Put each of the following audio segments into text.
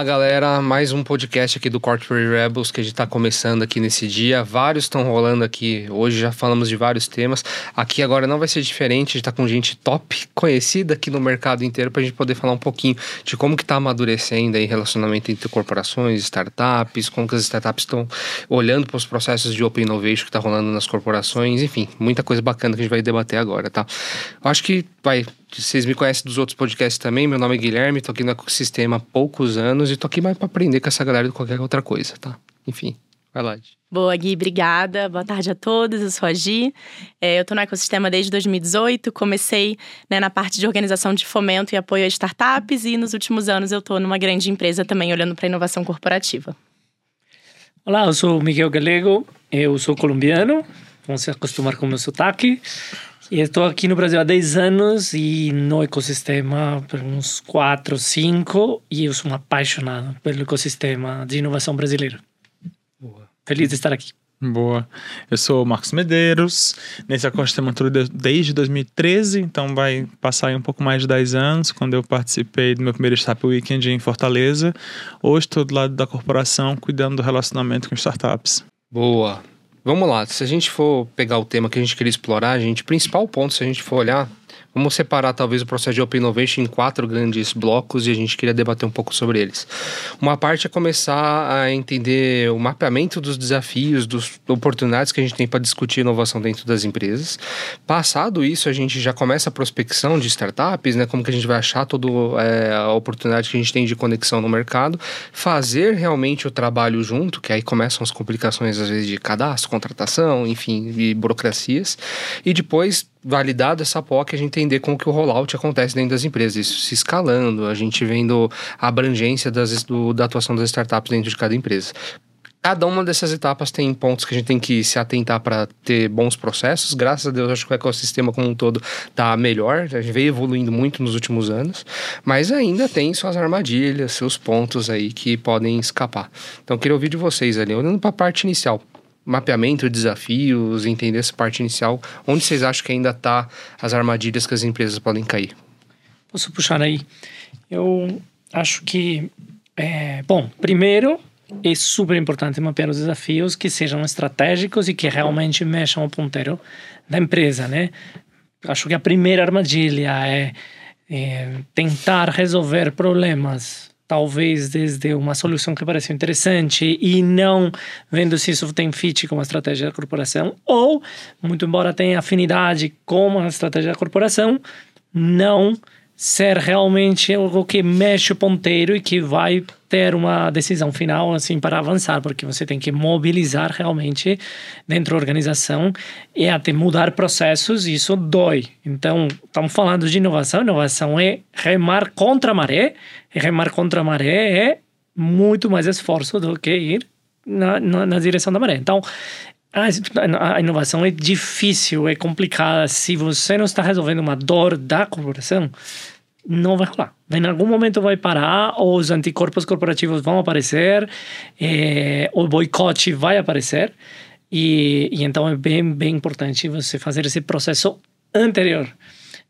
Olá, galera. Mais um podcast aqui do Corporate Rebels que a gente está começando aqui nesse dia. Vários estão rolando aqui. Hoje já falamos de vários temas. Aqui agora não vai ser diferente. A gente está com gente top, conhecida aqui no mercado inteiro, para a gente poder falar um pouquinho de como que está amadurecendo aí relacionamento entre corporações, startups, como que as startups estão olhando para os processos de Open Innovation que está rolando nas corporações. Enfim, muita coisa bacana que a gente vai debater agora, tá? Eu acho que vai vocês me conhecem dos outros podcasts também. Meu nome é Guilherme, tô aqui no ecossistema há poucos anos e tô aqui mais para aprender com essa galera de qualquer outra coisa, tá? Enfim, vai lá. Gi. Boa, Gui, obrigada. Boa tarde a todos. Eu sou a Gi. É, eu estou no ecossistema desde 2018. Comecei né, na parte de organização de fomento e apoio a startups, e nos últimos anos eu estou numa grande empresa também olhando para inovação corporativa. Olá, eu sou o Miguel Galego, eu sou colombiano, vamos se acostumar com o meu sotaque. E estou aqui no Brasil há 10 anos e no ecossistema por uns 4, 5 e eu sou um apaixonado pelo ecossistema de inovação brasileiro. Boa. Feliz de estar aqui. Boa. Eu sou o Marcos Medeiros, nesse ecossistema todo desde 2013, então vai passar aí um pouco mais de 10 anos, quando eu participei do meu primeiro Startup Weekend em Fortaleza. Hoje estou do lado da corporação, cuidando do relacionamento com startups. Boa. Vamos lá, se a gente for pegar o tema que a gente queria explorar, gente, principal ponto, se a gente for olhar, Vamos separar talvez o processo de Open Innovation em quatro grandes blocos e a gente queria debater um pouco sobre eles. Uma parte é começar a entender o mapeamento dos desafios, das oportunidades que a gente tem para discutir inovação dentro das empresas. Passado isso, a gente já começa a prospecção de startups, né? Como que a gente vai achar toda é, a oportunidade que a gente tem de conexão no mercado, fazer realmente o trabalho junto, que aí começam as complicações às vezes de cadastro, contratação, enfim, e burocracias. E depois validado essa POC, a gente entender como que o rollout acontece dentro das empresas, isso se escalando, a gente vendo a abrangência das, do, da atuação das startups dentro de cada empresa. Cada uma dessas etapas tem pontos que a gente tem que se atentar para ter bons processos. Graças a Deus, acho que o ecossistema como um todo está melhor. A gente veio evoluindo muito nos últimos anos, mas ainda tem suas armadilhas, seus pontos aí que podem escapar. Então, queria ouvir de vocês ali, olhando para a parte inicial mapeamento de desafios, entender essa parte inicial, onde vocês acham que ainda está as armadilhas que as empresas podem cair? Posso puxar aí? Eu acho que, é, bom, primeiro é super importante mapear os desafios que sejam estratégicos e que realmente mexam o ponteiro da empresa, né? Acho que a primeira armadilha é, é tentar resolver problemas talvez desde uma solução que pareceu interessante e não vendo se isso tem fit com a estratégia da corporação, ou, muito embora tenha afinidade com a estratégia da corporação, não ser realmente algo que mexe o ponteiro e que vai ter uma decisão final assim para avançar, porque você tem que mobilizar realmente dentro da organização e até mudar processos, isso dói. Então, estamos falando de inovação, inovação é remar contra a maré, e remar contra a maré é muito mais esforço do que ir na, na, na direção da maré. Então, a inovação é difícil, é complicada. Se você não está resolvendo uma dor da corporação, não vai rolar. Em algum momento vai parar, os anticorpos corporativos vão aparecer, é, o boicote vai aparecer, e, e então é bem, bem importante você fazer esse processo anterior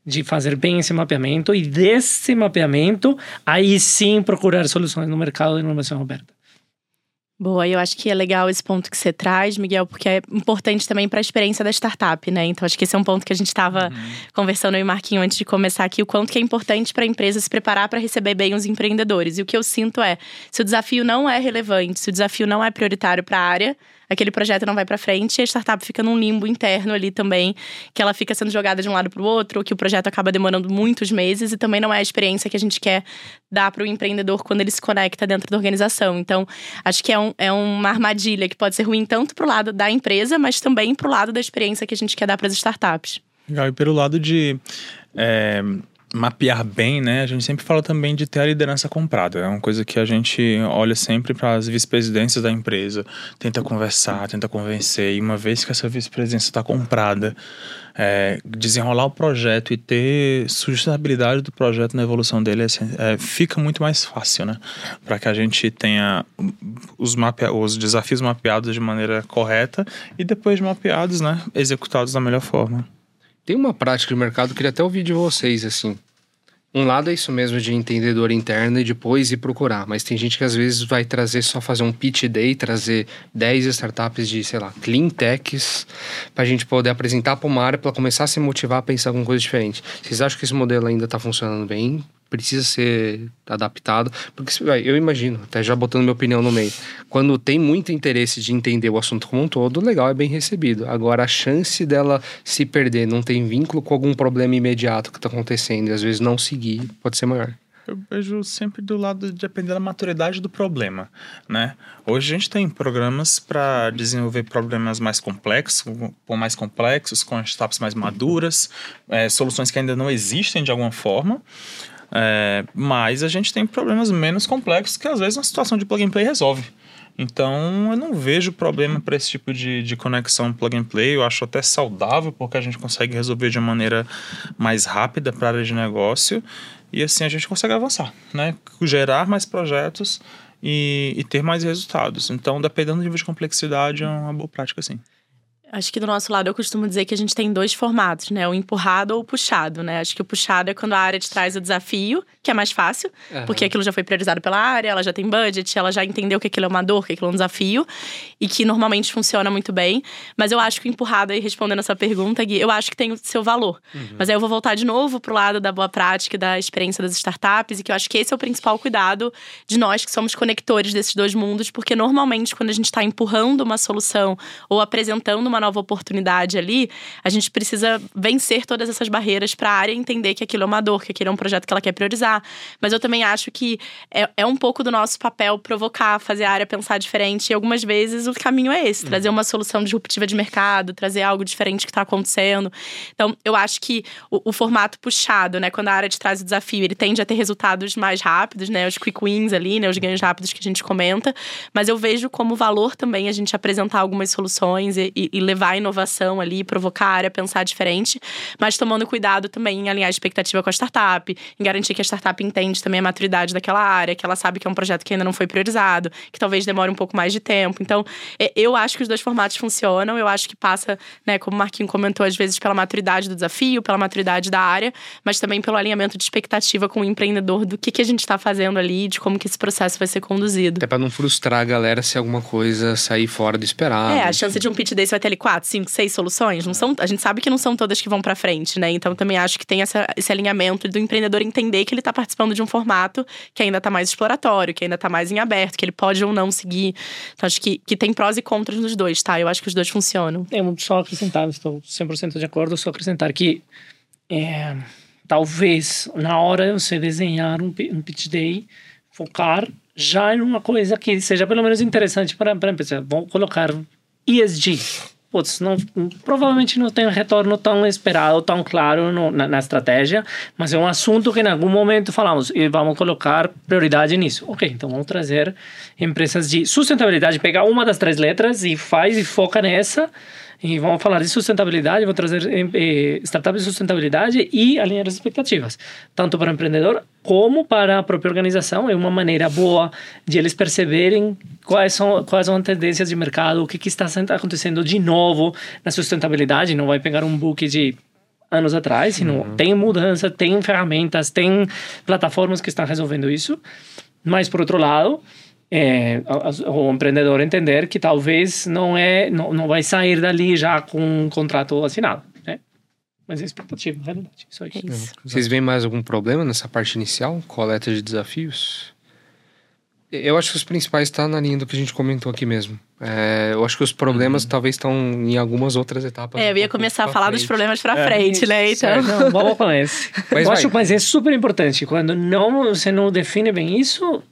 de fazer bem esse mapeamento e desse mapeamento aí sim procurar soluções no mercado de inovação aberta. Boa, eu acho que é legal esse ponto que você traz, Miguel, porque é importante também para a experiência da startup, né? Então acho que esse é um ponto que a gente estava uhum. conversando eu e Marquinho antes de começar aqui, o quanto que é importante para a empresa se preparar para receber bem os empreendedores. E o que eu sinto é, se o desafio não é relevante, se o desafio não é prioritário para a área, aquele projeto não vai para frente e a startup fica num limbo interno ali também, que ela fica sendo jogada de um lado para o outro, que o projeto acaba demorando muitos meses e também não é a experiência que a gente quer dar para o empreendedor quando ele se conecta dentro da organização. Então, acho que é, um, é uma armadilha que pode ser ruim tanto para o lado da empresa, mas também para o lado da experiência que a gente quer dar para as startups. Legal, e pelo lado de é, mapear bem, né? A gente sempre fala também de ter a liderança comprada. É uma coisa que a gente olha sempre para as vice-presidências da empresa, tenta conversar, tenta convencer. E uma vez que essa vice-presidência está comprada, é, desenrolar o projeto e ter sustentabilidade do projeto na evolução dele é, é, fica muito mais fácil, né? Para que a gente tenha os, os desafios mapeados de maneira correta e depois mapeados, né? Executados da melhor forma. Tem uma prática de mercado, queria até ouvir de vocês, assim. Um lado é isso mesmo de entendedor interno e depois ir procurar, mas tem gente que às vezes vai trazer só fazer um pitch day, trazer 10 startups de, sei lá, clean techs, para a gente poder apresentar para uma área para começar a se motivar a pensar alguma coisa diferente. Vocês acham que esse modelo ainda está funcionando bem? Precisa ser adaptado. Porque eu imagino, até já botando minha opinião no meio, quando tem muito interesse de entender o assunto como um todo, legal, é bem recebido. Agora, a chance dela se perder, não tem vínculo com algum problema imediato que está acontecendo e às vezes não seguir, pode ser maior. Eu vejo sempre do lado de depender da maturidade do problema, né? Hoje a gente tem programas para desenvolver problemas mais complexos, com mais complexos, com startups mais maduras, é, soluções que ainda não existem de alguma forma. É, mas a gente tem problemas menos complexos que às vezes uma situação de plug and play resolve. Então eu não vejo problema para esse tipo de, de conexão plug and play. Eu acho até saudável porque a gente consegue resolver de uma maneira mais rápida para a área de negócio e assim a gente consegue avançar, né? Gerar mais projetos e, e ter mais resultados. Então, dependendo do nível de complexidade, é uma boa prática, sim. Acho que do nosso lado eu costumo dizer que a gente tem dois formatos, né? O empurrado ou o puxado, né? Acho que o puxado é quando a área te traz o desafio, que é mais fácil, uhum. porque aquilo já foi priorizado pela área, ela já tem budget, ela já entendeu que aquilo é uma dor, que aquilo é um desafio, e que normalmente funciona muito bem. Mas eu acho que o empurrado, aí respondendo essa pergunta, Gui, eu acho que tem o seu valor. Uhum. Mas aí eu vou voltar de novo pro lado da boa prática, da experiência das startups, e que eu acho que esse é o principal cuidado de nós que somos conectores desses dois mundos, porque normalmente quando a gente está empurrando uma solução ou apresentando uma nova oportunidade ali, a gente precisa vencer todas essas barreiras para a área entender que aquilo é uma dor, que aquilo é um projeto que ela quer priorizar. Mas eu também acho que é, é um pouco do nosso papel provocar, fazer a área pensar diferente. E algumas vezes o caminho é esse: trazer uma solução disruptiva de mercado, trazer algo diferente que está acontecendo. Então, eu acho que o, o, formato puxado, né, quando a área te traz o desafio, ele tende a ter resultados mais rápidos, né, os quick wins ali, né, os ganhos rápidos que a gente comenta. Mas eu vejo como valor também a gente apresentar algumas soluções e, e, e levar a inovação ali, provocar a área pensar diferente, mas tomando cuidado também em alinhar a expectativa com a startup, em garantir que a startup entende também a maturidade daquela área, que ela sabe que é um projeto que ainda não foi priorizado, que talvez demore um pouco mais de tempo. Então, eu acho que os dois formatos funcionam, eu acho que passa, né, como o Marquinho comentou, às vezes pela maturidade do desafio, pela maturidade da área, mas também pelo alinhamento de expectativa com o empreendedor do que, que a gente está fazendo ali, de como que esse processo vai ser conduzido. Até para não frustrar a galera se alguma coisa sair fora do esperado. É, a chance de um pitch desse vai ter ali quatro, cinco, seis soluções. Não são, a gente sabe que não são todas que vão para frente, né? Então também acho que tem essa, esse alinhamento do empreendedor entender que ele está participando de um formato que ainda está mais exploratório, que ainda está mais em aberto, que ele pode ou não seguir. Então acho que, que tem prós e contras nos dois, tá? Eu acho que os dois funcionam. Eu só acrescentar, estou 100% de acordo, só acrescentar que é, talvez na hora você desenhar um, um pitch day, focar já em uma coisa que seja pelo menos interessante para a empresa. Vamos colocar ESG putz, não, provavelmente não tem um retorno tão esperado, tão claro no, na, na, estratégia, mas é um assunto que em algum momento falamos e vamos colocar prioridade nisso. Ok, então vamos trazer empresas de sustentabilidade, pegar uma das três letras e faz e foca nessa e vamos falar de sustentabilidade, vou trazer eh, startups de sustentabilidade e alinhar as expectativas, tanto para o empreendedor como para a própria organização. É uma maneira boa de eles perceberem quais são, quais são as tendências de mercado, o que, que está acontecendo de novo na sustentabilidade. Não vai pegar um book de anos atrás, uhum. tem mudança, tem ferramentas, tem plataformas que estão resolvendo isso. Mas, por outro lado, é, o empreendedor entender que talvez não é não, não vai sair dali já com um contrato assinado né? mas é expectativa na realidade isso aí. É isso. vocês veem mais algum problema nessa parte inicial coleta de desafios eu acho que os principais estão tá na linha do que a gente comentou aqui mesmo é, eu acho que os problemas uhum. talvez estão em algumas outras etapas. É, eu ia começar a falar frente. dos problemas para é, frente, né? Então. Não, vamos com esse. Mas, eu acho, mas é super importante. Quando não, você não define bem isso,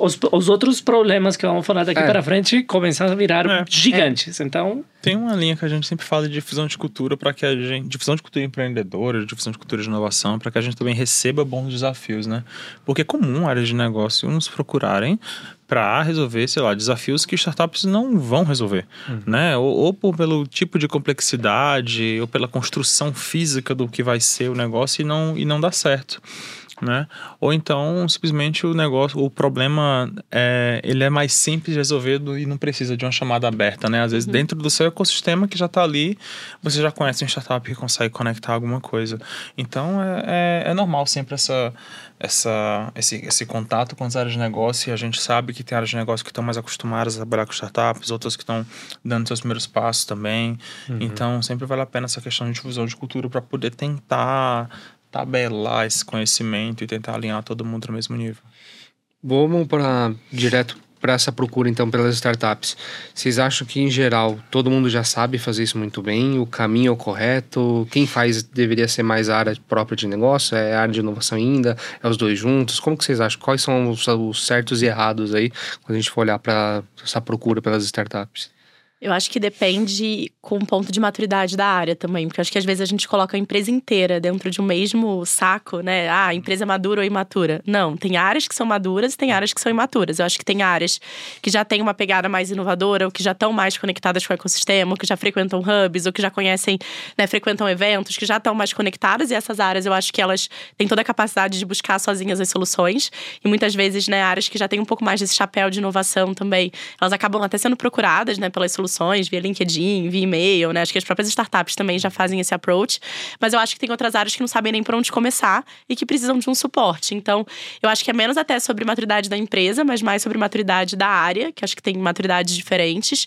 os, os outros problemas que vamos falar daqui é. para frente começam a virar é. gigantes. Então. Tem uma linha que a gente sempre fala de difusão de cultura para que a gente. Difusão de cultura empreendedora, difusão de cultura de inovação, para que a gente também receba bons desafios, né? Porque é comum áreas de negócio nos procurarem para resolver, sei lá, desafios que startups não vão resolver, uhum. né? Ou, ou por, pelo tipo de complexidade, ou pela construção física do que vai ser o negócio e não, e não dá certo. Né? Ou então simplesmente o negócio, o problema é, ele é mais simples de resolver e não precisa de uma chamada aberta, né? Às vezes uhum. dentro do seu ecossistema que já está ali, você já conhece um startup que consegue conectar alguma coisa. Então é, é, é normal sempre essa, essa, esse, esse contato com as áreas de negócio e a gente sabe que tem áreas de negócio que estão mais acostumadas a trabalhar com startups, outras que estão dando seus primeiros passos também. Uhum. Então sempre vale a pena essa questão de difusão de cultura para poder tentar tabelar esse conhecimento e tentar alinhar todo mundo no mesmo nível. Vamos para direto para essa procura então pelas startups. Vocês acham que em geral todo mundo já sabe fazer isso muito bem? O caminho é o correto? Quem faz deveria ser mais área própria de negócio? É área de inovação ainda? É os dois juntos? Como que vocês acham? Quais são os, os certos e errados aí quando a gente for olhar para essa procura pelas startups? Eu acho que depende com o ponto de maturidade da área também, porque acho que às vezes a gente coloca a empresa inteira dentro de um mesmo saco, né? Ah, empresa é madura ou imatura. Não, tem áreas que são maduras e tem áreas que são imaturas. Eu acho que tem áreas que já têm uma pegada mais inovadora, ou que já estão mais conectadas com o ecossistema, ou que já frequentam hubs, ou que já conhecem, né, frequentam eventos, que já estão mais conectadas. E essas áreas eu acho que elas têm toda a capacidade de buscar sozinhas as soluções. E muitas vezes, né, áreas que já têm um pouco mais desse chapéu de inovação também, elas acabam até sendo procuradas, né, pelas soluções soluções via LinkedIn, via e-mail, né? Acho que as próprias startups também já fazem esse approach. Mas eu acho que tem outras áreas que não sabem nem por onde começar e que precisam de um suporte. Então, eu acho que é menos até sobre maturidade da empresa, mas mais sobre maturidade da área, que acho que tem maturidades diferentes.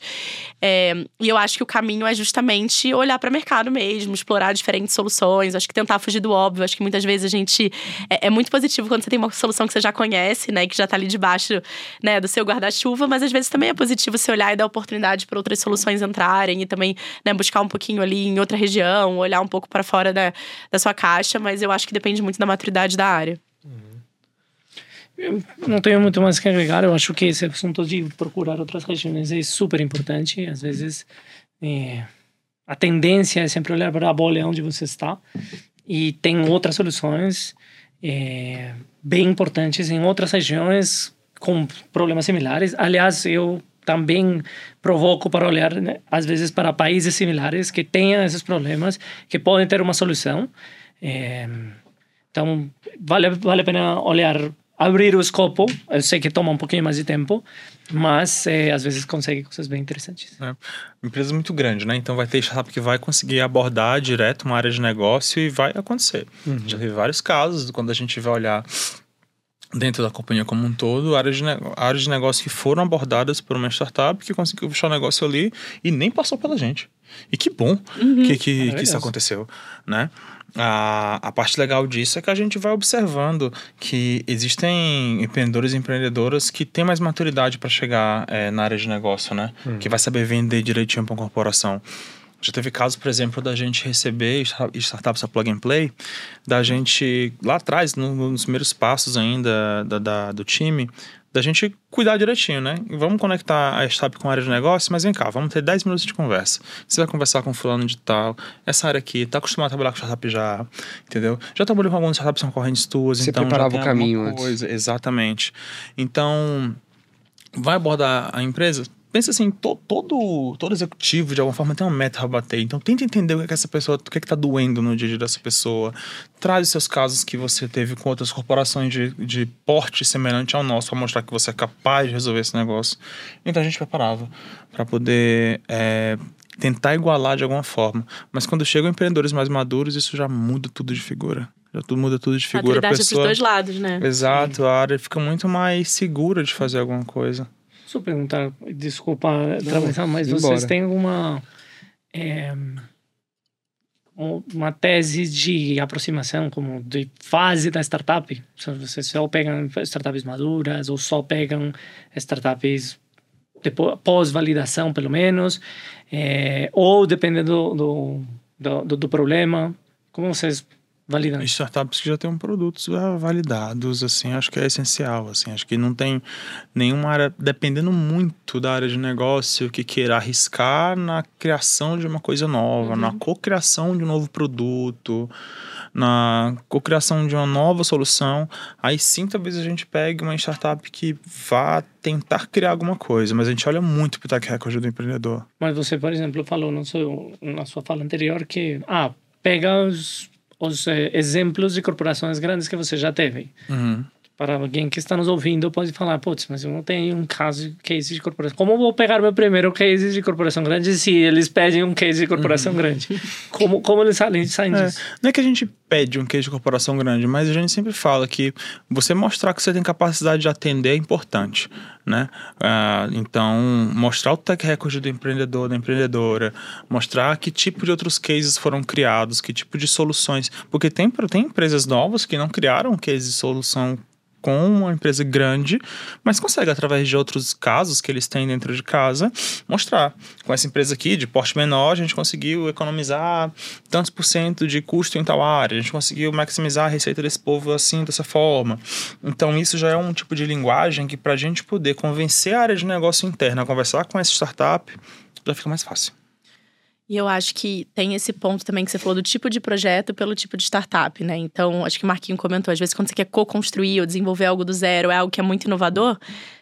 É, e eu acho que o caminho é justamente olhar para o mercado mesmo, explorar diferentes soluções. Acho que tentar fugir do óbvio. Acho que muitas vezes a gente. É, é muito positivo quando você tem uma solução que você já conhece, né? Que já está ali debaixo né, do seu guarda-chuva, mas às vezes também é positivo você olhar e dar oportunidade para outras soluções entrarem e também né, buscar um pouquinho ali em outra região, olhar um pouco para fora da, da sua caixa, mas eu acho que depende muito da maturidade da área. Eu não tenho muito mais que agregar. Eu acho que esse assunto de procurar outras regiões é super importante. Às vezes, é, a tendência é sempre olhar para a bolha onde você está. E tem outras soluções é, bem importantes em outras regiões com problemas similares. Aliás, eu também provoco para olhar, né, às vezes, para países similares que tenham esses problemas, que podem ter uma solução. É, então, vale, vale a pena olhar, abrir o escopo. Eu sei que toma um pouquinho mais de tempo, mas é, às vezes consegue coisas bem interessantes. É. Empresa muito grande, né? Então vai ter startup que vai conseguir abordar direto uma área de negócio e vai acontecer. Uhum. Já teve vários casos, quando a gente vai olhar dentro da companhia como um todo, áreas de, áreas de negócio que foram abordadas por uma startup que conseguiu fechar o negócio ali e nem passou pela gente. E que bom uhum. que, que, que, isso aconteceu, né? A, a parte legal disso é que a gente vai observando que existem empreendedores e empreendedoras que têm mais maturidade para chegar é, na área de negócio, né? Uhum. Que vai saber vender direitinho para uma corporação. Já teve caso, por exemplo, da gente receber startups a plug and play, da gente lá atrás, no, nos primeiros passos ainda da, da, do time, da gente cuidar direitinho, né? Vamos conectar a startup com a área de negócio, mas vem cá, vamos ter 10 minutos de conversa. Você vai conversar com fulano de tal, essa área aqui, tá acostumado a trabalhar com startup já, entendeu? Já trabalhou com algumas startups concorrentes tuas, Você então preparava o caminho coisa. Antes. Exatamente. Então, vai abordar a empresa? Pensa assim, to, todo, todo executivo, de alguma forma, tem uma meta a bater. Então, tenta entender o que, é que essa pessoa, o que é que tá doendo no dia a dia dessa pessoa. Traz seus casos que você teve com outras corporações de, de porte semelhante ao nosso, para mostrar que você é capaz de resolver esse negócio. Então, a gente preparava para poder é, tentar igualar de alguma forma. Mas quando chegam empreendedores mais maduros, isso já muda tudo de figura. Já tudo muda tudo de figura. A pessoa... dos dois lados, né? Exato, a área fica muito mais segura de fazer alguma coisa. Deixa eu perguntar, desculpa atravessar, mas Embora. vocês têm alguma é, uma tese de aproximação, como de fase da startup? Vocês só pegam startups maduras ou só pegam startups pós-validação, pelo menos? É, ou dependendo do, do, do, do problema? Como vocês validando. Startups que já têm produtos validados, assim, acho que é essencial, assim, acho que não tem nenhuma área, dependendo muito da área de negócio, que queira arriscar na criação de uma coisa nova, uhum. na cocriação de um novo produto, na cocriação de uma nova solução, aí sim talvez a gente pegue uma startup que vá tentar criar alguma coisa, mas a gente olha muito para o track record do empreendedor. Mas você, por exemplo, falou no seu, na sua fala anterior que, ah, pega os os eh, exemplos de corporações grandes que você já teve. Uhum. Para alguém que está nos ouvindo, pode falar, putz, mas eu não tenho um caso de case de corporação. Como vou pegar meu primeiro case de corporação grande se eles pedem um case de corporação grande? Como, como eles saem, saem É, disso? não é que a gente pede um case de corporação grande, mas a gente sempre fala que você mostrar que você tem capacidade de atender é importante, né? Ah, então, mostrar o tech record do empreendedor, da empreendedora, mostrar que tipo de outros cases foram criados, que tipo de soluções, porque tem, tem empresas novas que não criaram case de solução com uma empresa grande, mas consegue, através de outros casos que eles têm dentro de casa, mostrar. Com essa empresa aqui, de porte menor, a gente conseguiu economizar tantos por cento de custo em tal área, a gente conseguiu maximizar a receita desse povo assim, dessa forma. Então, isso já é um tipo de linguagem que, para a gente poder convencer a área de negócio interna a conversar com essa startup, já fica mais fácil. E eu acho que tem esse ponto também que você falou do tipo de projeto pelo tipo de startup, né? Então, acho que o Marquinho comentou, às vezes quando você quer co-construir ou desenvolver algo do zero, é algo que é muito inovador,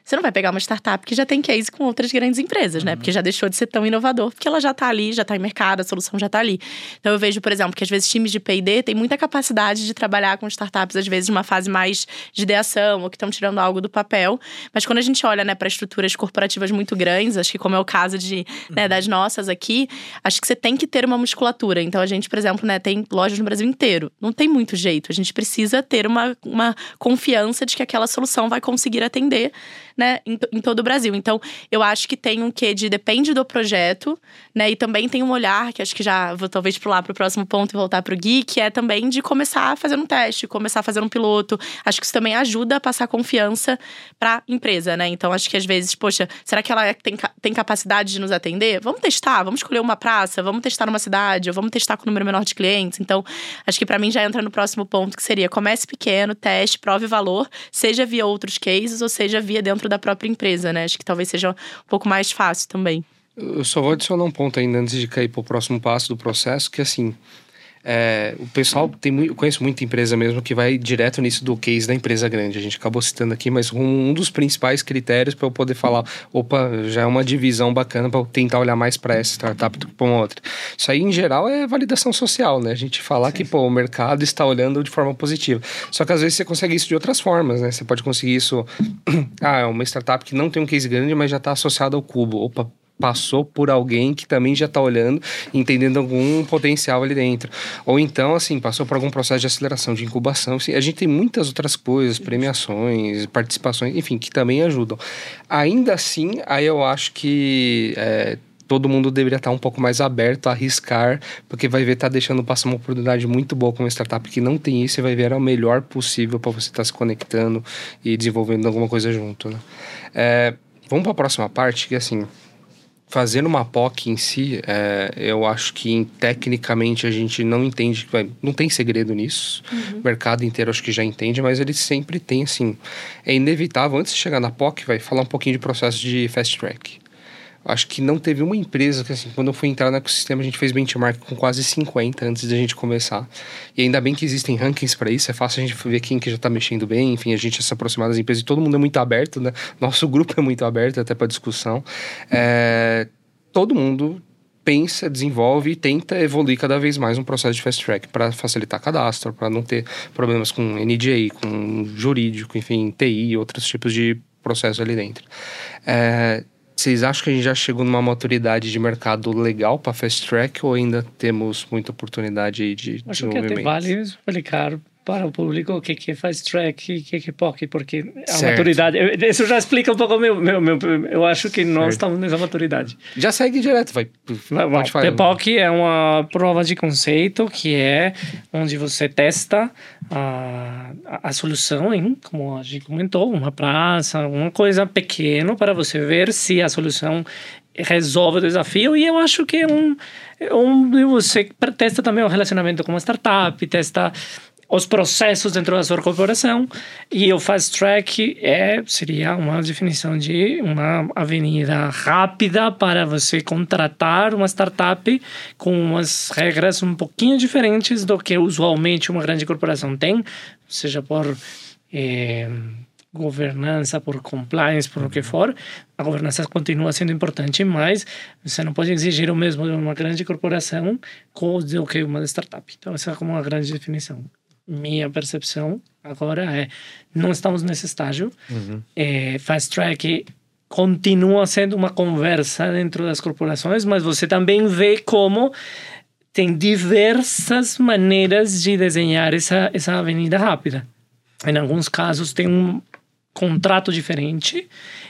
você não vai pegar uma startup que já tem case com outras grandes empresas, né? Porque já deixou de ser tão inovador, porque ela já tá ali, já tá em mercado, a solução já tá ali. Então eu vejo, por exemplo, que às vezes times de P&D têm muita capacidade de trabalhar com startups, às vezes numa fase mais de ideação, ou que estão tirando algo do papel. Mas quando a gente olha, né, para estruturas corporativas muito grandes, acho que como é o caso de, né, das nossas aqui, acho que você tem que ter uma musculatura. Então a gente, por exemplo, né, tem lojas no Brasil inteiro. Não tem muito jeito. A gente precisa ter uma, uma confiança de que aquela solução vai conseguir atender né, em, em, todo o Brasil. Então, eu acho que tem um quê de depende do projeto, né? E também tem um olhar, que acho que já vou talvez pular para o próximo ponto e voltar para o Gui, que é também de começar fazendo um teste, começar fazendo um piloto. Acho que isso também ajuda a passar confiança para a empresa, né? Então, acho que às vezes, poxa, será que ela tem, tem capacidade de nos atender? Vamos testar, vamos escolher uma praça, vamos testar numa cidade, ou vamos testar com um número menor de clientes. Então, acho que para mim já entra no próximo ponto, que seria comece pequeno, teste, prove valor, seja via outros cases ou seja via dentro da própria empresa, né? Acho que talvez seja um pouco mais fácil também. Eu só vou adicionar um ponto ainda antes de cair para o próximo passo do processo, que assim, é, o pessoal tem muito, conheço muita empresa mesmo que vai direto nisso do case da empresa grande. A gente acabou citando aqui, mas um, um dos principais critérios para eu poder falar, opa, já é uma divisão bacana para eu tentar olhar mais para essa startup do que para uma outra. Isso aí, em geral, é validação social, né? A gente falar Sim. que pô, o mercado está olhando de forma positiva. Só que às vezes você consegue isso de outras formas, né? Você pode conseguir isso. ah, é uma startup que não tem um case grande, mas já está associada ao cubo. Opa, passou por alguém que também já está olhando, entendendo algum potencial ali dentro. Ou então, assim, passou por algum processo de aceleração, de incubação. Assim, a gente tem muitas outras coisas, premiações, participações, enfim, que também ajudam. Ainda assim, aí eu acho que é, todo mundo deveria estar um pouco mais aberto a arriscar, porque vai ver tá deixando passar uma oportunidade muito boa com uma startup que não tem isso e vai ver o melhor possível para você estar tá se conectando e desenvolvendo alguma coisa junto, né? É, vamos para a próxima parte, que assim, fazendo uma POC em si, é, eu acho que tecnicamente a gente não entende, não tem segredo nisso. Uhum. O mercado inteiro acho que já entende, mas ele sempre tem, assim, é inevitável, antes de chegar na POC, vai falar um pouquinho de processo de fast track. Acho que não teve uma empresa que, assim, quando eu fui entrar no ecossistema, a gente fez benchmark com quase 50 antes da gente começar. E ainda bem que existem rankings para isso, é fácil a gente ver quem que já tá mexendo bem, enfim, a gente se aproximar das empresas e todo mundo é muito aberto, né? Nosso grupo é muito aberto até para discussão. É, todo mundo pensa, desenvolve e tenta evoluir cada vez mais um processo de fast track para facilitar cadastro, para não ter problemas com NDA, com jurídico, enfim, TI e outros tipos de processos ali dentro. É, vocês acham que a gente já chegou numa maturidade de mercado legal para fast track ou ainda temos muita oportunidade aí de Acho desenvolvimento? que até vale explicar para o público o que que faz track e o que que POC, porque a certo. maturidade, isso já explica um pouco meu, meu, meu, eu acho que nós certo. estamos nessa maturidade. Já segue direto, vai. Falar. POC é uma prova de conceito que é onde você testa a, a, a solução em, como a gente comentou, uma praça, uma coisa pequena para você ver se a solução resolve o desafio e eu acho que é um onde você testa também o relacionamento com uma startup, testa os processos dentro da sua corporação e o fast track é seria uma definição de uma avenida rápida para você contratar uma startup com umas regras um pouquinho diferentes do que usualmente uma grande corporação tem, seja por eh, governança, por compliance, por o que for, a governança continua sendo importante, mas você não pode exigir o mesmo de uma grande corporação do que uma startup. Então, essa é como uma grande definição. Minha percepção agora é: não estamos nesse estágio. Uhum. É, fast track continua sendo uma conversa dentro das corporações, mas você também vê como tem diversas maneiras de desenhar essa, essa avenida rápida. Em alguns casos tem um contrato diferente,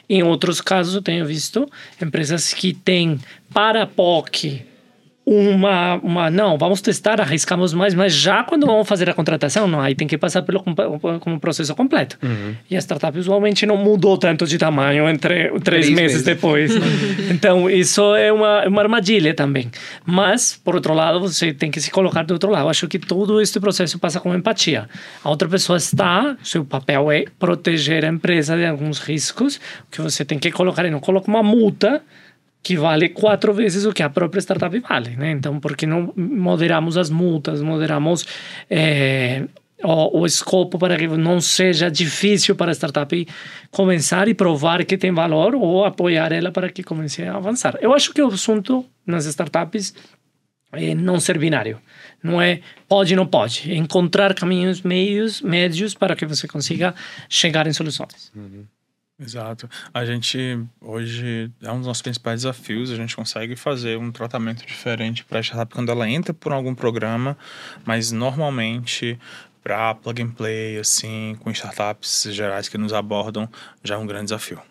em outros casos eu tenho visto empresas que têm para POC uma, uma não, vamos testar, arriscamos mais, mas já quando vamos fazer a contratação, não, aí tem que passar pelo como processo completo. Uhum. E a startup usualmente não mudou tanto de tamanho entre três, três meses, meses, depois. então, isso é uma, uma armadilha também. Mas, por outro lado, você tem que se colocar do outro lado. Acho que todo este processo passa com empatia. A outra pessoa está, seu papel é proteger a empresa de alguns riscos, que você tem que colocar, e não coloca uma multa que vale quatro vezes o que a própria startup vale, né? Então, por que não moderamos as multas, moderamos é, o, o escopo para que não seja difícil para a startup começar e provar que tem valor ou apoiar ela para que comece a avançar. Eu acho que o assunto nas startups é não ser binário. Não é pode não pode. É encontrar caminhos meios, médios para que você consiga chegar em soluções. Uhum. Exato. A gente hoje é um dos nossos principais desafios. A gente consegue fazer um tratamento diferente para a startup quando ela entra por algum programa, mas normalmente para plug and play, assim, com startups gerais que nos abordam, já é um grande desafio.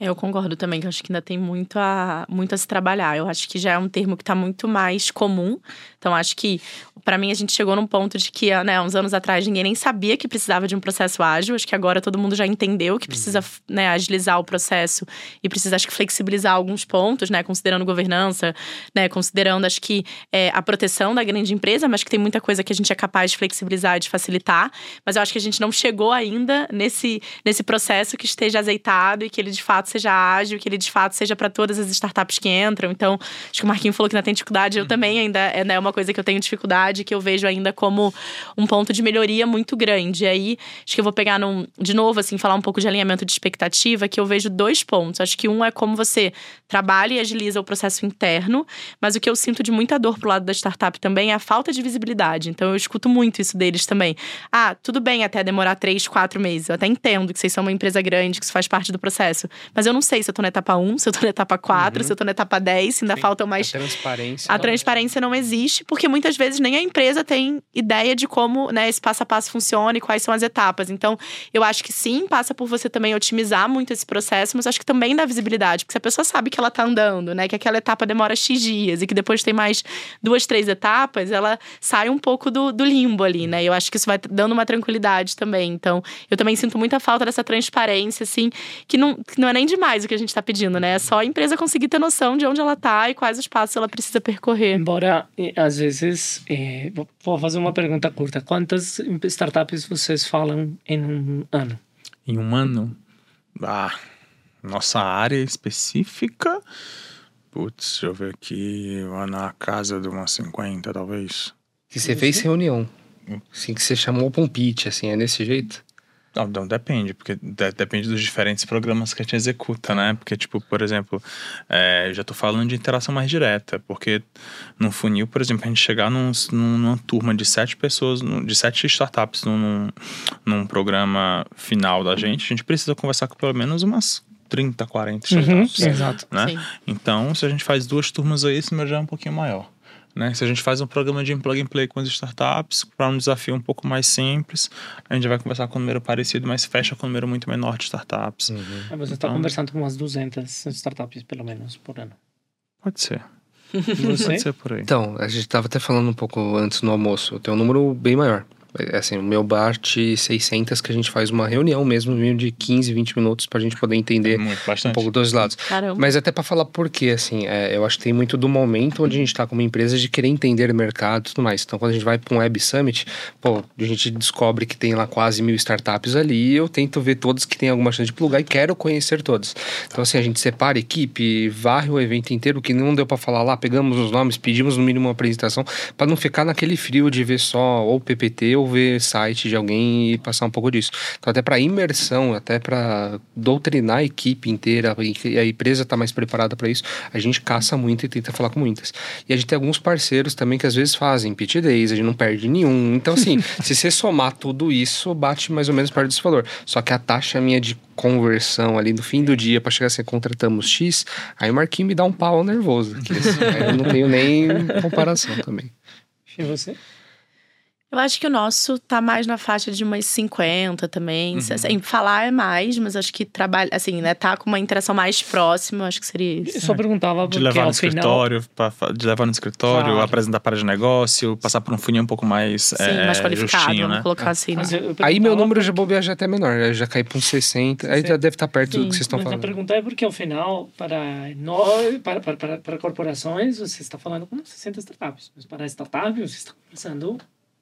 Eu concordo também, que eu acho que ainda tem muito a, muito a se trabalhar. Eu acho que já é um termo que está muito mais comum. Então, acho que para mim, a gente chegou num ponto de que, né, uns anos atrás, ninguém nem sabia que precisava de um processo ágil. Acho que agora todo mundo já entendeu que precisa uhum. né, agilizar o processo e precisa, acho que, flexibilizar alguns pontos, né, considerando governança, né, considerando, acho que, é, a proteção da grande empresa, mas que tem muita coisa que a gente é capaz de flexibilizar e de facilitar. Mas eu acho que a gente não chegou ainda nesse, nesse processo que esteja azeitado e que ele, de fato, seja ágil, que ele, de fato, seja para todas as startups que entram. Então, acho que o Marquinho falou que ainda tem dificuldade. Eu uhum. também ainda, é né, uma coisa que eu tenho dificuldade que eu vejo ainda como um ponto de melhoria muito grande. E aí, acho que eu vou pegar num, de novo, assim, falar um pouco de alinhamento de expectativa, que eu vejo dois pontos. Acho que um é como você trabalha e agiliza o processo interno, mas o que eu sinto de muita dor pro lado da startup também é a falta de visibilidade. Então, eu escuto muito isso deles também. Ah, tudo bem até demorar três, quatro meses. Eu até entendo que vocês são uma empresa grande, que isso faz parte do processo. Mas eu não sei se eu tô na etapa 1, se eu tô na etapa 4, uhum. se eu tô na etapa 10, se ainda Sim. faltam mais. A transparência. A transparência não existe, porque muitas vezes nem a empresa tem ideia de como né, esse passo a passo funciona e quais são as etapas. Então, eu acho que sim, passa por você também otimizar muito esse processo, mas acho que também dá visibilidade, porque se a pessoa sabe que ela tá andando, né, que aquela etapa demora X dias e que depois tem mais duas, três etapas, ela sai um pouco do, do limbo ali, né? Eu acho que isso vai dando uma tranquilidade também. Então, eu também sinto muita falta dessa transparência, assim, que não, que não é nem demais o que a gente tá pedindo, né? É só a empresa conseguir ter noção de onde ela tá e quais os passos ela precisa percorrer. Embora, às vezes, é, Vou fazer uma pergunta curta. Quantas startups vocês falam em um ano? Em um ano? Ah, nossa área específica? Putz, deixa eu ver aqui. Na casa de umas 50, talvez. Que você fez reunião. Assim, que você chamou para um pitch, assim, é desse jeito? Não, não depende, porque de, depende dos diferentes programas que a gente executa, né? Porque, tipo, por exemplo, é, já tô falando de interação mais direta, porque no funil, por exemplo, a gente chegar num, numa turma de sete pessoas, de sete startups num, num programa final da gente, a gente precisa conversar com pelo menos umas 30, 40 startups. Uhum, exato. Né? Então, se a gente faz duas turmas aí, esse número já é um pouquinho maior. Né? Se a gente faz um programa de plug and play com as startups, para um desafio um pouco mais simples, a gente vai conversar com um número parecido, mas fecha com um número muito menor de startups. Uhum. Você está então, conversando com umas 200 startups, pelo menos, por ano. Pode ser. Pode ser por aí. Então, a gente estava até falando um pouco antes no almoço. Tem um número bem maior. É, assim, o meu Bart 600 que a gente faz uma reunião mesmo, meio de 15, 20 minutos pra gente poder entender é muito, um pouco dos lados. Caramba. Mas até para falar por quê, assim, é, eu acho que tem muito do momento onde a gente tá como empresa de querer entender o mercado e tudo mais. Então, quando a gente vai para um Web Summit, pô, a gente descobre que tem lá quase mil startups ali e eu tento ver todos que tem alguma chance de plugar e quero conhecer todos. Então, assim, a gente separa a equipe, varre o evento inteiro, que não deu para falar lá, pegamos os nomes, pedimos no mínimo uma apresentação, para não ficar naquele frio de ver só ou PPT ou ver site de alguém e passar um pouco disso. Então, até para imersão, até para doutrinar a equipe inteira, e a empresa tá mais preparada para isso, a gente caça muito e tenta falar com muitas. E a gente tem alguns parceiros também que às vezes fazem pitch days, a gente não perde nenhum. Então, assim, se você somar tudo isso, bate mais ou menos perto desse valor. Só que a taxa minha de conversão ali no fim do dia para chegar assim, contratamos X, aí o Marquinhos me dá um pau nervoso. Que, assim, eu não tenho nem comparação também. E você? Eu acho que o nosso tá mais na faixa de umas 50 também. Uhum. Assim, falar é mais, mas acho que trabalha, assim, né, tá com uma interação mais próxima, acho que seria isso. Eu só perguntava de levar no escritório, pra, de levar no escritório, claro. apresentar para de negócio, passar por um funil um pouco mais Sim, é, mais qualificado, justinho, né? colocar assim. Né? Aí meu número já bobear já é até menor, já cai para uns 60, aí já deve estar tá perto Sim, do que vocês estão falando. A pergunta é porque ao final, para nós, para, para, para, para corporações, você está falando com 60 startups, mas para startups você está conversando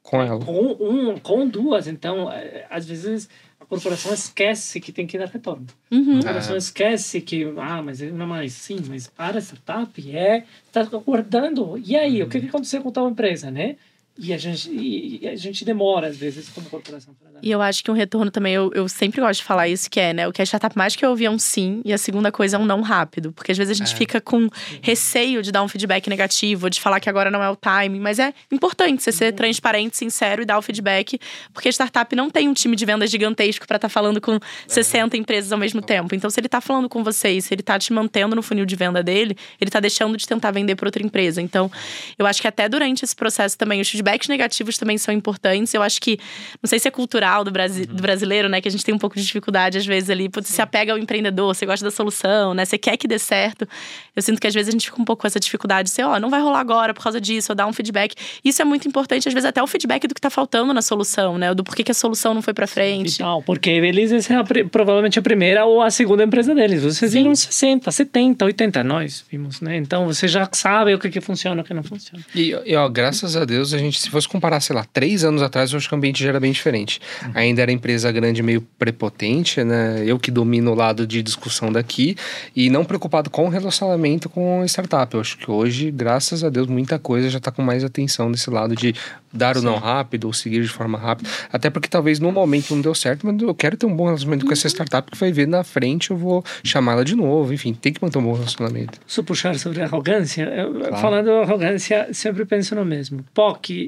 com ela. Com, um, com duas. Então, é, às vezes, a corporação esquece que tem que dar retorno. Uhum. A corporação é. esquece que, ah, mas não é mais sim, mas para a startup é. Está aguardando. E aí, uhum. o que, que aconteceu com tal empresa, né? E a gente, e a gente demora, às vezes, como corporação. E eu acho que um retorno também, eu, eu sempre gosto de falar isso, que é, né? O que a startup mais que ouvir é um sim, e a segunda coisa é um não rápido. Porque às vezes a gente é. fica com receio de dar um feedback negativo, de falar que agora não é o time. Mas é importante você ser uhum. transparente, sincero e dar o feedback. Porque a startup não tem um time de vendas gigantesco para estar tá falando com 60 é. empresas ao mesmo tempo. Então, se ele tá falando com vocês, se ele tá te mantendo no funil de venda dele, ele tá deixando de tentar vender para outra empresa. Então, eu acho que até durante esse processo também, os feedbacks negativos também são importantes. Eu acho que, não sei se é cultural do, Brasi uhum. do brasileiro, né? Que a gente tem um pouco de dificuldade, às vezes, ali. Você se apega ao empreendedor, você gosta da solução, né? Você quer que dê certo. Eu sinto que às vezes a gente fica um pouco com essa dificuldade de ser, ó, oh, não vai rolar agora por causa disso, ou dar um feedback. Isso é muito importante, às vezes, até o feedback do que tá faltando na solução, né? Do porquê que a solução não foi para frente. Não, porque eles é a, provavelmente a primeira ou a segunda empresa deles. Vocês Sim. viram 60, 70, 80, nós vimos, né? Então você já sabe o que, que funciona e o que não funciona. E, e, ó, graças a Deus, a gente, se fosse comparar, sei lá, três anos atrás, eu acho que o ambiente já era bem diferente. Uhum. Ainda era empresa grande meio prepotente, né? Eu que domino o lado de discussão daqui e não preocupado com o relacionamento com a startup. Eu acho que hoje, graças a Deus, muita coisa já está com mais atenção desse lado de dar Sim. o não rápido ou seguir de forma rápida. Até porque talvez no momento não deu certo, mas eu quero ter um bom relacionamento uhum. com essa startup que vai ver na frente, eu vou chamá-la de novo. Enfim, tem que manter um bom relacionamento. Se puxar sobre arrogância, eu, claro. falando arrogância, sempre penso no mesmo. POC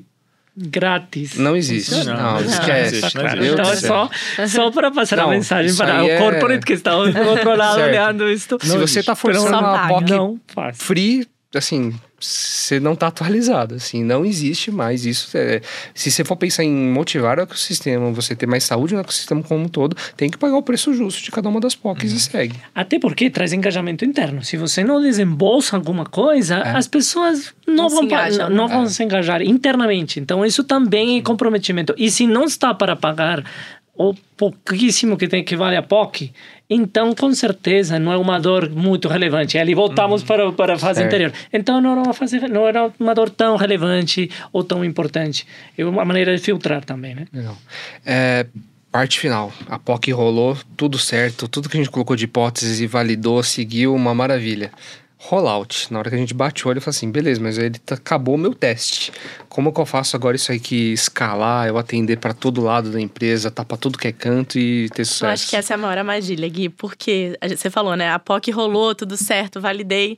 grátis. Não existe. Não, não, não esquece. Não, claro. Então é só, só para passar não, a mensagem para o corporate é... que está do outro lado olhando isso. Se você está forçando uma POC free, assim, você não está atualizado, assim, não existe mais isso. É, se você for pensar em motivar o ecossistema, você ter mais saúde no ecossistema como um todo, tem que pagar o preço justo de cada uma das POCs uhum. e segue. Até porque traz engajamento interno. Se você não desembolsa alguma coisa, é. as pessoas não, não vão, se engajam, não, vão é. se engajar internamente. Então, isso também é comprometimento. E se não está para pagar o pouquíssimo que tem que vale a POC, então com certeza não é uma dor muito relevante. Ali voltamos uhum. para, para a fase certo. anterior. Então não era, uma fase, não era uma dor tão relevante ou tão importante. É uma maneira de filtrar também, né? Legal. É, parte final. A POC rolou, tudo certo, tudo que a gente colocou de hipóteses e validou, seguiu, uma maravilha rollout. Na hora que a gente bate o olho, eu falo assim, beleza, mas ele tá, acabou o meu teste. Como que eu faço agora isso aí que escalar, eu atender para todo lado da empresa, tá para tudo que é canto e ter sucesso? Eu acho que essa é a maior armadilha, Gui, porque você falou, né? A POC rolou, tudo certo, validei.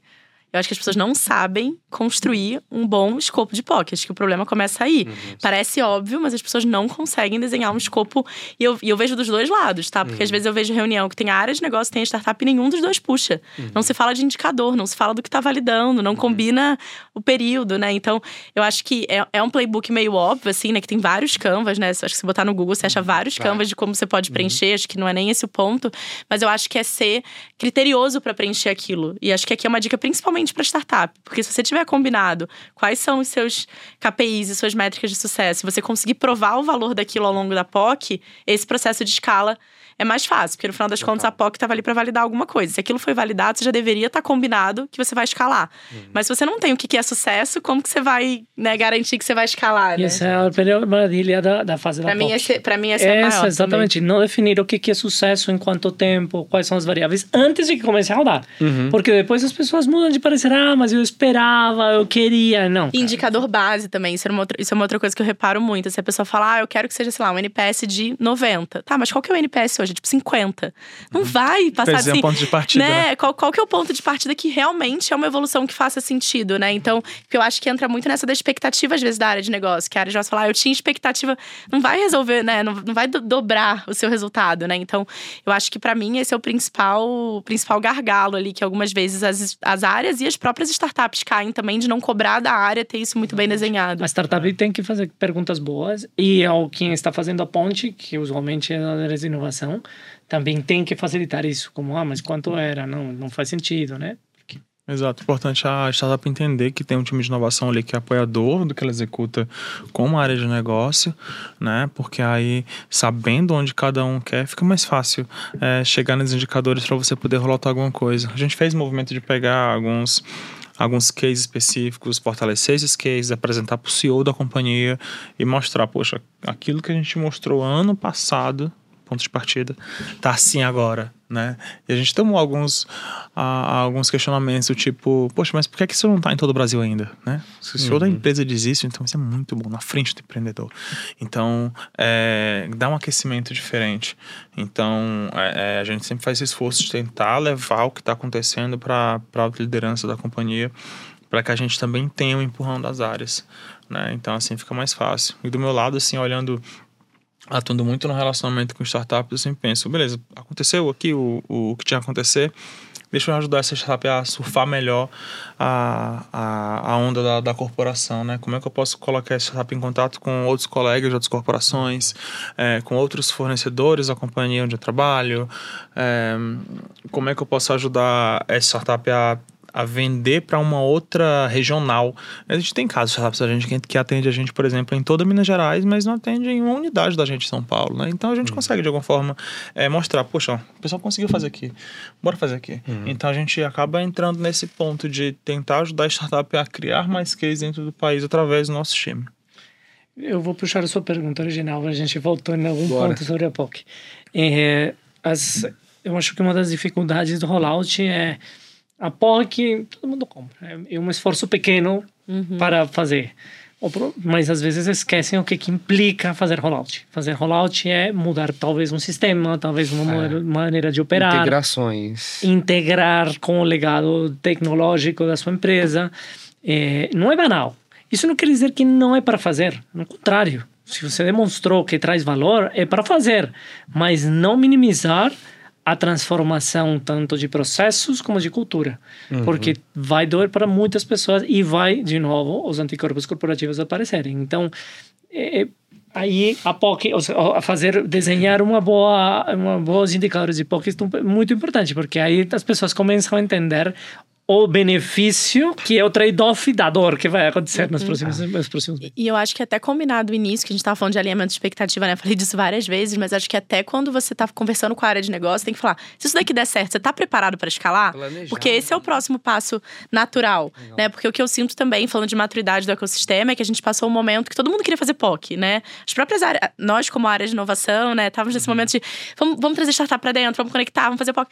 Eu acho que as pessoas não sabem construir um bom escopo de POC. Acho que o problema começa aí. Uhum. Parece óbvio, mas as pessoas não conseguem desenhar um escopo. E eu, e eu vejo dos dois lados, tá? Porque uhum. às vezes eu vejo reunião que tem área de negócio, tem startup e nenhum dos dois puxa. Uhum. Não se fala de indicador, não se fala do que está validando, não uhum. combina o período, né? Então, eu acho que é, é um playbook meio óbvio, assim, né? Que tem vários canvas, né? Acho que se botar no Google, você acha vários canvas de como você pode uhum. preencher. Acho que não é nem esse o ponto. Mas eu acho que é ser criterioso para preencher aquilo. E acho que aqui é uma dica principalmente para startup. Porque se você tiver combinado quais são os seus KPIs e suas métricas de sucesso, se você conseguir provar o valor daquilo ao longo da POC, esse processo de escala é mais fácil, porque no final das Total. contas a POC estava ali para validar alguma coisa. Se aquilo foi validado, você já deveria estar tá combinado que você vai escalar. Uhum. Mas se você não tem o que é sucesso, como que você vai né, garantir que você vai escalar? Né? Essa é a primeira maravilha da, da fase pra da mim POC. Esse, pra mim, essa é a Essa, exatamente. Também. Não definir o que é sucesso, em quanto tempo, quais são as variáveis, antes de que comece a rodar. Uhum. Porque depois as pessoas mudam de parecer, ah, mas eu esperava, eu queria. Não. cara. Indicador base também, isso é, uma outra, isso é uma outra coisa que eu reparo muito. Se a pessoa fala, ah, eu quero que seja, sei lá, um NPS de 90. Tá, mas qual que é o NPS hoje? Tipo, 50. Não vai passar é assim. um ponto de partida. né? Né? Qual, qual que é o ponto de partida que realmente é uma evolução que faça sentido, né? Então, porque eu acho que entra muito nessa da expectativa, às vezes, da área de negócio. Que a área de negócio fala, ah, eu tinha expectativa, não vai resolver, né? Não, não vai do- dobrar o seu resultado, né? Então, eu acho que pra mim esse é o principal, o principal gargalo ali, que algumas vezes as, as áreas e as próprias startups caem também de não cobrar da área ter isso muito bem desenhado. A startup tem que fazer perguntas boas e ao quem está fazendo a ponte, que usualmente é a área de inovação, também tem que facilitar isso. Como, ah, mas quanto era? Não, não faz sentido, né? Exato. Importante a startup entender que tem um time de inovação ali que é apoiador do que ela executa como área de negócio, né? Porque aí, sabendo onde cada um quer, fica mais fácil é, chegar nos indicadores para você poder rolar alguma coisa. A gente fez o movimento de pegar alguns alguns cases específicos, fortalecer esses cases, apresentar para o CEO da companhia e mostrar, poxa, aquilo que a gente mostrou ano passado, ponto de partida, tá assim agora, né? E a gente tomou alguns, alguns questionamentos do tipo, poxa, mas por que, que isso não tá em todo o Brasil ainda, né? Se da empresa diz isso, então isso é muito bom, na frente do empreendedor. Então, é, dá um aquecimento diferente. Então, é, é, a gente sempre faz esse esforço de tentar levar o que está acontecendo para a liderança da companhia, para que a gente também tenha um empurrão das áreas, né? Então, assim, fica mais fácil. E do meu lado, assim, olhando atuando muito no relacionamento com startups, eu sempre penso, beleza, aconteceu aqui o, o que tinha que acontecer, deixa eu ajudar essa startup a surfar melhor a, a, a onda da, da corporação, né? Como é que eu posso colocar essa startup em contato com outros colegas de outras corporações, é, com outros fornecedores da companhia onde eu trabalho, é, como é que eu posso ajudar essa startup a a vender para uma outra regional. A gente tem casos de startups da gente que, atende a gente, por exemplo, em toda Minas Gerais, mas não atende em uma unidade da gente em São Paulo, né? Então a gente consegue de alguma forma é, mostrar, poxa, o pessoal conseguiu fazer aqui, bora fazer aqui. Então a gente acaba entrando nesse ponto de tentar ajudar a startup a criar mais cases dentro do país através do nosso time. Eu vou puxar a sua pergunta original, a gente voltou em algum Bora. ponto sobre a POC. É, as, eu acho que uma das dificuldades do rollout é a POC, todo mundo compra. É um esforço pequeno para fazer. Mas às vezes esquecem o que, que implica fazer rollout. Fazer rollout é mudar talvez um sistema, talvez uma maneira- maneira de operar Integrações. integrar com o legado tecnológico da sua empresa. É, não é banal. Isso não quer dizer que não é para fazer. No contrário, se você demonstrou que traz valor, é para fazer. Mas não minimizar a transformação tanto de processos como de cultura. Porque vai doer para muitas pessoas e vai, de novo, os anticorpos corporativos aparecerem. Então, é, é, aí a POC, a fazer desenhar uma boa, uma bons indicadores de POC é muito importante, porque aí as pessoas começam a entender o benefício que é o trade-off da dor que vai acontecer nos próximos, nos próximos meses. E eu acho que até combinado no início, que a gente tava falando de alinhamento de expectativa, né? Falei disso várias vezes, mas acho que até quando você tá conversando com a área de negócio, tem que falar: se isso daqui der certo, você tá preparado para escalar? Planejar, Porque esse é o próximo passo natural, né? Porque o que eu sinto também, falando de maturidade do ecossistema, é que a gente passou um momento que todo mundo queria fazer POC, né? As próprias áreas, nós como área de inovação, né? Estávamos nesse momento de vamos, vamos trazer startup para dentro, vamos conectar, vamos fazer POC.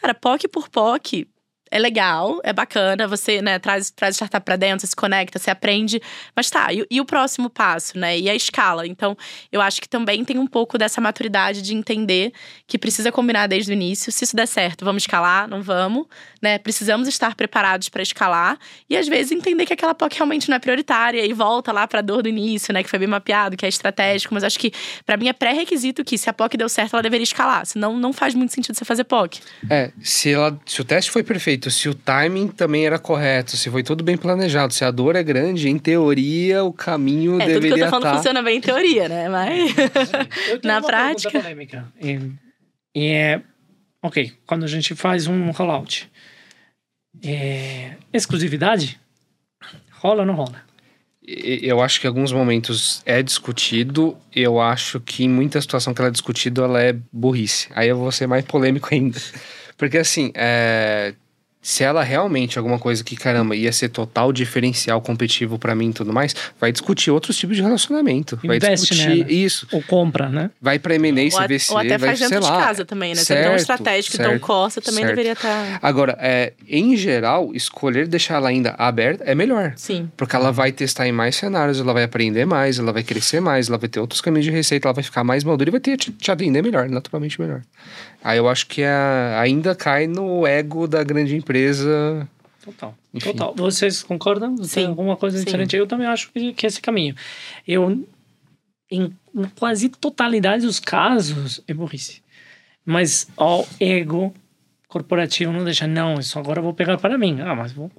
Cara, POC por POC é legal, é bacana, você, né, traz, traz startup pra dentro, se conecta, você aprende. Mas tá, e, e o próximo passo, né? E a escala. Então, eu acho que também tem um pouco dessa maturidade de entender que precisa combinar desde o início. Se isso der certo, vamos escalar, não vamos, né? Precisamos estar preparados para escalar. E às vezes entender que aquela POC realmente não é prioritária e volta lá pra dor do início, né? Que foi bem mapeado, que é estratégico. Mas acho que, pra mim, é pré-requisito que se a POC deu certo, ela deveria escalar. Senão, não faz muito sentido você fazer POC. É, se, ela, se o teste foi perfeito, se o timing também era correto, se foi tudo bem planejado, se a dor é grande, em teoria o caminho É, tudo que eu deveria tô falando estar. funciona bem em teoria, né? Mas. Eu tenho Na uma prática. polêmica. E, e é, ok, quando a gente faz um rollout, é, exclusividade rola ou não rola? Eu acho que em alguns momentos é discutido. Eu acho que em muita situação que ela é discutida, ela é burrice. Aí eu vou ser mais polêmico ainda. Porque assim, é, se ela realmente alguma coisa que, caramba, ia ser total diferencial competitivo para mim e tudo mais, vai discutir outros tipos de relacionamento. vai Investe discutir nela. isso. Ou compra, né? Vai pra M&A, CVC, ou até vai, faz dentro de lá. casa também, né? Você é tão Certo, estratégico, tão certo, core, você também certo. deveria estar. Agora, é, em geral, escolher deixar ela ainda aberta é melhor. Sim. Porque ela vai testar em mais cenários, ela vai aprender mais, ela vai crescer mais, ela vai ter outros caminhos de receita, ela vai ficar mais madura e vai ter, te, te atender melhor, naturalmente melhor. Aí eu acho que a- ainda cai no ego da grande empresa. Total. Enfim. Total. Vocês concordam? Tem Sim, alguma coisa sim. diferente? Eu também acho que, que esse caminho. Eu, em quase totalidade dos casos, é burrice. Mas o ego corporativo não deixa, não, isso agora eu vou pegar para mim. Ah, mas vou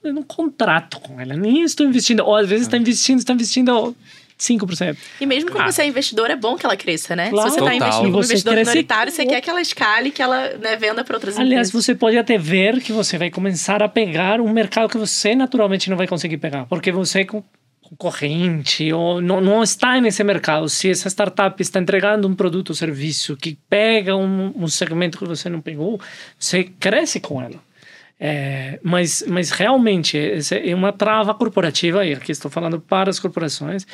fazendo um contrato com ela. Nem estou investindo. Ou às vezes está investindo, está investindo 5%. E mesmo quando Ah. você é investidor, é bom que ela cresça, né? Claro. Se você está investindo como investidor cresce minoritário, você quer que ela escale, que ela né, venda para outras Aliás, empresas. você pode até ver que você vai começar a pegar um mercado que você naturalmente não vai conseguir pegar, porque você é con- concorrente ou não, não está nesse mercado. Se essa startup está entregando um produto ou serviço que pega um, um segmento que você não pegou, você cresce com ela. É, mas, mas realmente é uma trava corporativa, e aqui estou falando para as corporações,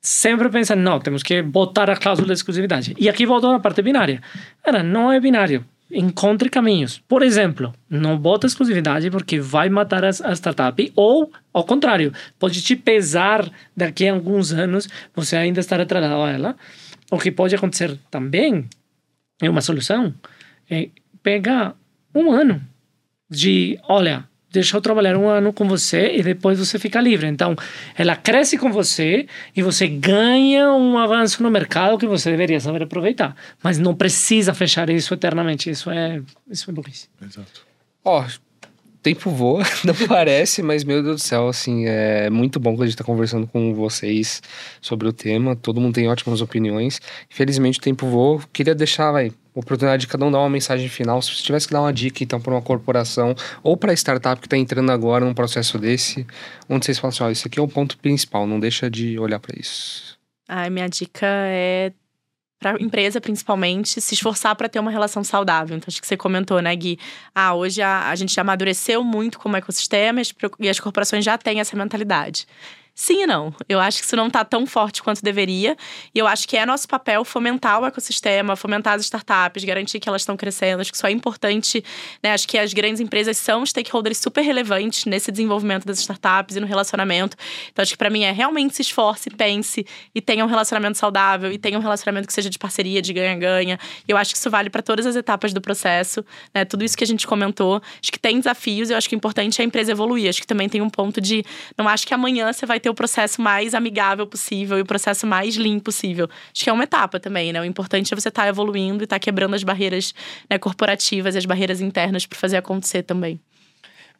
sempre pensam, não, temos que botar a cláusula de exclusividade. E aqui voltou na parte binária. Cara, não é binário. Encontre caminhos. Por exemplo, não bota exclusividade porque vai matar a startup. Ou, ao contrário, pode te pesar daqui a alguns anos você ainda estar atrasado a ela. O que pode acontecer também é uma solução é pegar um ano de, olha, deixa eu trabalhar um ano com você e depois você fica livre. Então, ela cresce com você e você ganha um avanço no mercado que você deveria saber aproveitar. Mas não precisa fechar isso eternamente. Isso é, isso é burrice. Exato. Ó, tempo voa, não parece, mas meu Deus do céu, assim, é muito bom que a gente tá conversando com vocês sobre o tema. Todo mundo tem ótimas opiniões. Infelizmente o tempo voa. Queria deixar, vai, oportunidade de cada um dar uma mensagem final. Se você tivesse que dar uma dica, então, para uma corporação ou para startup que está entrando agora num processo desse, onde vocês falam assim, ó, isso aqui é o ponto principal, não deixa de olhar para isso. A minha dica é para empresa principalmente se esforçar para ter uma relação saudável. Então acho que você comentou, né, Gui? Ah, hoje a, a gente já amadureceu muito como ecossistema e as corporações já têm essa mentalidade. Sim e não. Eu acho que isso não está tão forte quanto deveria. E eu acho que é nosso papel fomentar o ecossistema, fomentar as startups, garantir que elas estão crescendo. Acho que isso é importante. Né? Acho que as grandes empresas são stakeholders super relevantes nesse desenvolvimento das startups e no relacionamento. Então, acho que para mim é realmente se esforce, pense e tenha um relacionamento saudável e tenha um relacionamento que seja de parceria, de ganha-ganha. E eu acho que isso vale para todas as etapas do processo. Né? Tudo isso que a gente comentou. Acho que tem desafios. Eu acho que o importante é a empresa evoluir. Acho que também tem um ponto de. Não acho que amanhã você vai ter o processo mais amigável possível e o processo mais limpo possível. Acho que é uma etapa também, né? O importante é você estar evoluindo e estar quebrando as barreiras né, corporativas e as barreiras internas para fazer acontecer também.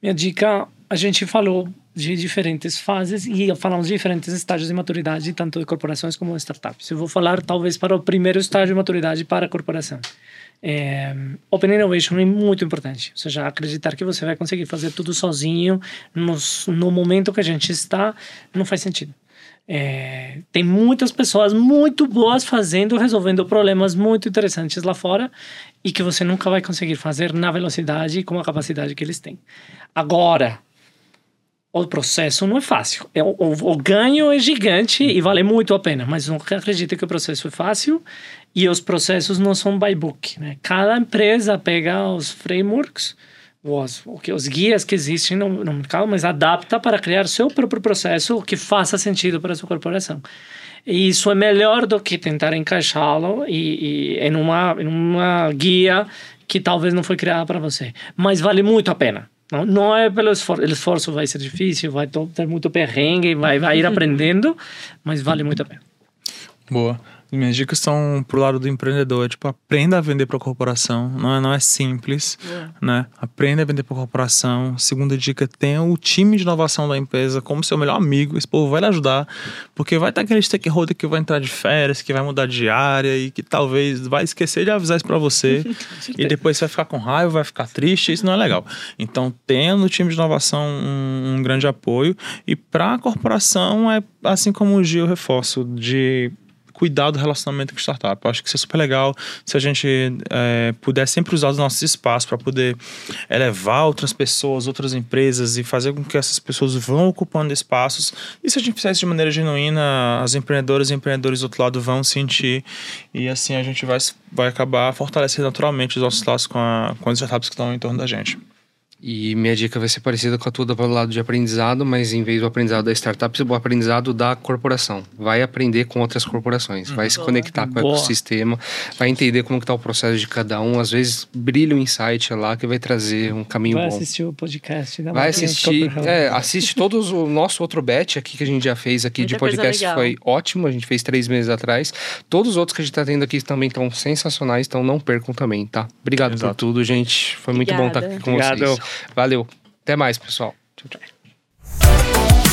Minha dica, a gente falou de diferentes fases e falamos de diferentes estágios de maturidade, tanto de corporações como de startups. Eu vou falar talvez para o primeiro estágio de maturidade para a corporação. É, open Innovation é muito importante, ou seja, acreditar que você vai conseguir fazer tudo sozinho nos, no momento que a gente está não faz sentido. É, tem muitas pessoas muito boas fazendo, resolvendo problemas muito interessantes lá fora e que você nunca vai conseguir fazer na velocidade e com a capacidade que eles têm. Agora, o processo não é fácil. É, o, o, o ganho é gigante e vale muito a pena, mas não acredite que o processo é fácil e os processos não são by book. Né? Cada empresa pega os frameworks, os, os guias que existem no, no mercado, mas adapta para criar seu próprio processo que faça sentido para a sua corporação. E isso é melhor do que tentar encaixá-lo e, e em, uma, em uma guia que talvez não foi criada para você. Mas vale muito a pena. Não, não é pelo esforço. O esforço vai ser difícil, vai ter muito perrengue, vai, vai ir aprendendo, mas vale muito a pena. Boa. Minhas dicas são pro lado do empreendedor. É, tipo, aprenda a vender para corporação. Não é, não é simples, né? Aprenda a vender para corporação. Segunda dica, tenha o time de inovação da empresa como seu melhor amigo. Esse povo vai lhe ajudar. Porque vai ter aquele stakeholder que vai entrar de férias, que vai mudar de área e que talvez vai esquecer de avisar isso para você. e depois você vai ficar com raiva, vai ficar triste. Isso não é legal. Então, tenha no time de inovação um, um grande apoio. E para a corporação, é assim como o Gil reforço, de cuidar do relacionamento com startup. Eu acho que isso é super legal se a gente é, puder sempre usar os nossos espaços para poder elevar outras pessoas, outras empresas e fazer com que essas pessoas vão ocupando espaços. E se a gente fizer isso de maneira genuína, as empreendedoras e empreendedores do outro lado vão sentir e assim a gente vai, vai acabar fortalecendo naturalmente os nossos laços com, com as startups que estão em torno da gente. E minha dica vai ser parecida com a tua pelo lado de aprendizado, mas em vez do aprendizado da startup, o aprendizado da corporação. Vai aprender com outras corporações, vai se conectar com o ecossistema, vai entender como está o processo de cada um. Às vezes brilha um insight lá que vai trazer um caminho vai bom. Vai assistir o podcast. Vai assistir, é, assiste todos o nosso outro bet aqui que a gente já fez aqui Muita de podcast, foi ótimo. A gente fez três meses atrás. Todos os outros que a gente está tendo aqui também estão sensacionais, então não percam também, tá? Obrigado Exato. por tudo, gente. Foi Obrigada. muito bom estar aqui com Obrigado. vocês. Valeu. Até mais, pessoal. Tchau, tchau.